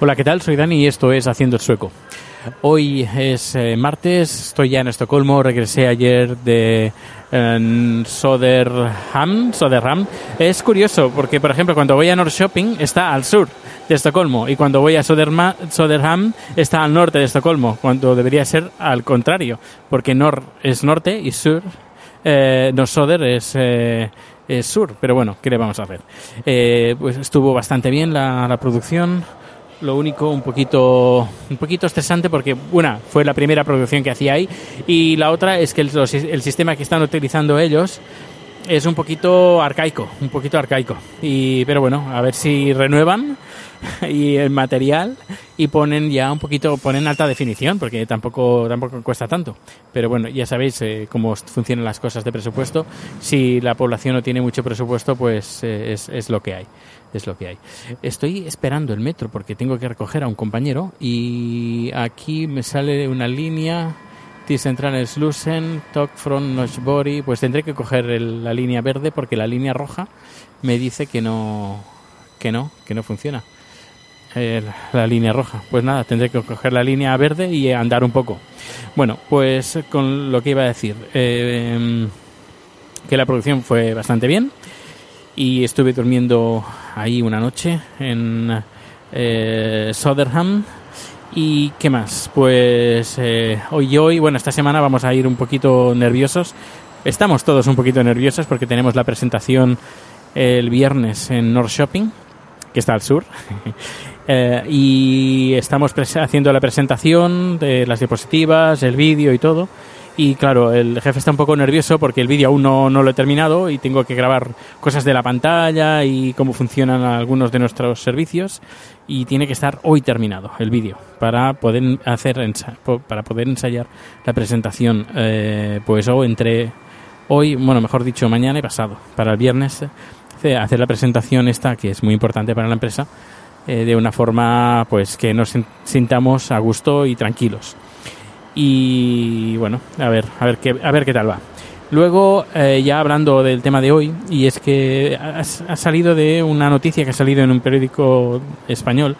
Hola, ¿qué tal? Soy Dani y esto es Haciendo el Sueco. Hoy es eh, martes, estoy ya en Estocolmo, regresé ayer de eh, Soderham, Soderham. Es curioso porque, por ejemplo, cuando voy a North Shopping está al sur de Estocolmo y cuando voy a Soderma, Soderham está al norte de Estocolmo, cuando debería ser al contrario, porque Nor es norte y sur, eh, no Soder es... eh, es sur, pero bueno, ¿qué le vamos a hacer? Eh, pues estuvo bastante bien la, la producción, lo único un poquito un poquito estresante porque una fue la primera producción que hacía ahí y la otra es que el, el sistema que están utilizando ellos es un poquito arcaico, un poquito arcaico. Y pero bueno, a ver si renuevan y el material y ponen ya un poquito ponen alta definición porque tampoco tampoco cuesta tanto. Pero bueno, ya sabéis eh, cómo funcionan las cosas de presupuesto. Si la población no tiene mucho presupuesto, pues eh, es, es lo que hay. Es lo que hay. Estoy esperando el metro porque tengo que recoger a un compañero y aquí me sale una línea Die Central Slusen, Talk from Nochbori. Pues tendré que coger el- la línea verde porque la línea roja me dice que no, que no, que no funciona. Eh, la línea roja. Pues nada, tendré que coger la línea verde y andar un poco. Bueno, pues con lo que iba a decir, eh, que la producción fue bastante bien y estuve durmiendo ahí una noche en eh, Soderham. ¿Y qué más? Pues eh, hoy y hoy, bueno, esta semana vamos a ir un poquito nerviosos. Estamos todos un poquito nerviosos porque tenemos la presentación el viernes en North Shopping, que está al sur. Eh, y estamos haciendo la presentación de las diapositivas, el vídeo y todo. Y claro, el jefe está un poco nervioso porque el vídeo aún no, no lo he terminado y tengo que grabar cosas de la pantalla y cómo funcionan algunos de nuestros servicios. Y tiene que estar hoy terminado el vídeo para poder hacer para poder ensayar la presentación. Eh, pues o entre hoy, bueno, mejor dicho, mañana y pasado, para el viernes, eh, hacer la presentación esta que es muy importante para la empresa eh, de una forma pues que nos sin- sintamos a gusto y tranquilos. Y bueno a ver a ver qué a ver qué tal va. Luego eh, ya hablando del tema de hoy y es que ha salido de una noticia que ha salido en un periódico español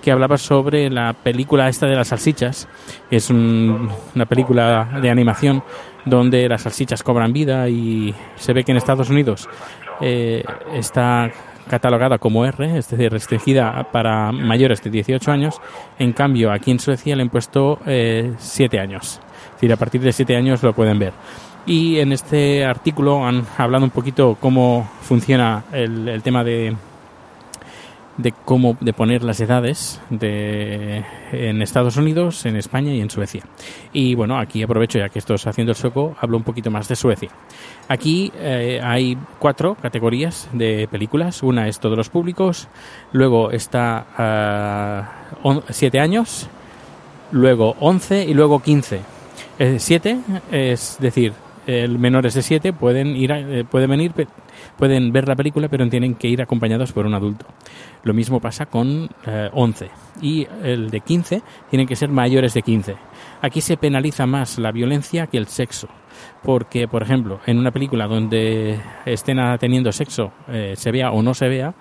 que hablaba sobre la película esta de las salsichas que es un- una película de animación donde las salsichas cobran vida y se ve que en Estados Unidos eh, está catalogada como R, es decir, restringida para mayores de 18 años. En cambio, aquí en Suecia le han puesto 7 años. Es decir, a partir de 7 años lo pueden ver. Y en este artículo han hablado un poquito cómo funciona el, el tema de, de cómo de poner las edades de, en Estados Unidos, en España y en Suecia. Y bueno, aquí aprovecho ya que estoy haciendo el sueco, hablo un poquito más de Suecia. Aquí eh, hay cuatro categorías de películas. Una es todos los públicos, luego está ah, on- siete años, luego 11 y luego 15. Eh, siete, es decir, el menores de 7 pueden ir a- eh, pueden venir pueden ver la película pero tienen que ir acompañados por un adulto. Lo mismo pasa con eh, 11 y el de 15 tienen que ser mayores de 15. Aquí se penaliza más la violencia que el sexo. Porque, por ejemplo, en una película donde estén teniendo sexo, eh, se vea o no se vea,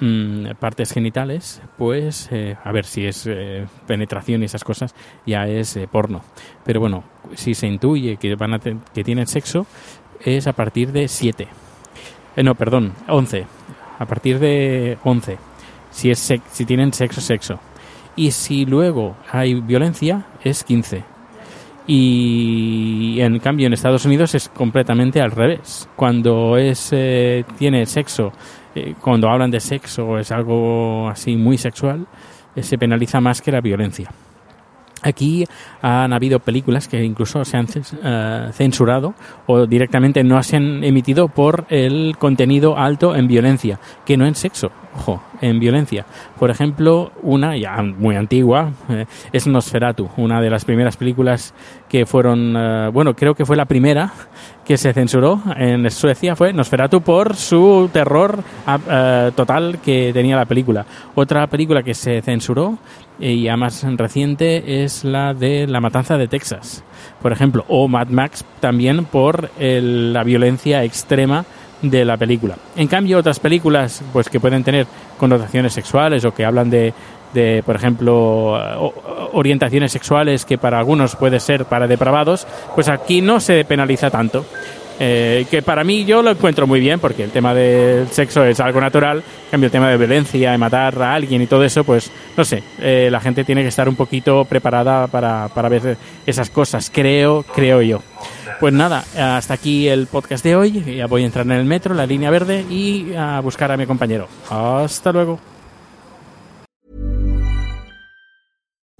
mm, partes genitales, pues eh, a ver si es eh, penetración y esas cosas, ya es eh, porno. Pero bueno, si se intuye que, van a que tienen sexo, es a partir de 7. no, perdón, 11. A partir de 11. Si, es si tienen sexo, sexo. Y si luego hay violencia, es 15. Y en cambio en Estados Unidos es completamente al revés. Cuando es eh, tiene sexo, eh, cuando hablan de sexo es algo así muy sexual, eh, se penaliza más que la violencia. Aquí han habido películas que incluso se han eh, censurado o directamente no se han emitido por el contenido alto en violencia, que no en sexo, ojo, en violencia. Por ejemplo, una ya muy antigua eh, es Nosferatu, una de las primeras películas que fueron, eh, bueno, creo que fue la primera que se censuró en Suecia fue Nosferatu por su terror total que tenía la película. Otra película que se censuró y ya más reciente es la de La Matanza de Texas, por ejemplo, o Mad Max también por el- la violencia extrema de la película. En cambio, otras películas pues que pueden tener connotaciones sexuales o que hablan de, de por ejemplo, eh, orientaciones sexuales que para algunos puede ser para depravados, pues aquí no se penaliza tanto. Eh, que para mí yo lo encuentro muy bien porque el tema del sexo es algo natural, en cambio el tema de violencia, de matar a alguien y todo eso, pues no sé, eh, la gente tiene que estar un poquito preparada para, para ver esas cosas, creo, creo yo. Pues nada, hasta aquí el podcast de hoy, ya voy a entrar en el metro, la línea verde y a buscar a mi compañero. Hasta luego.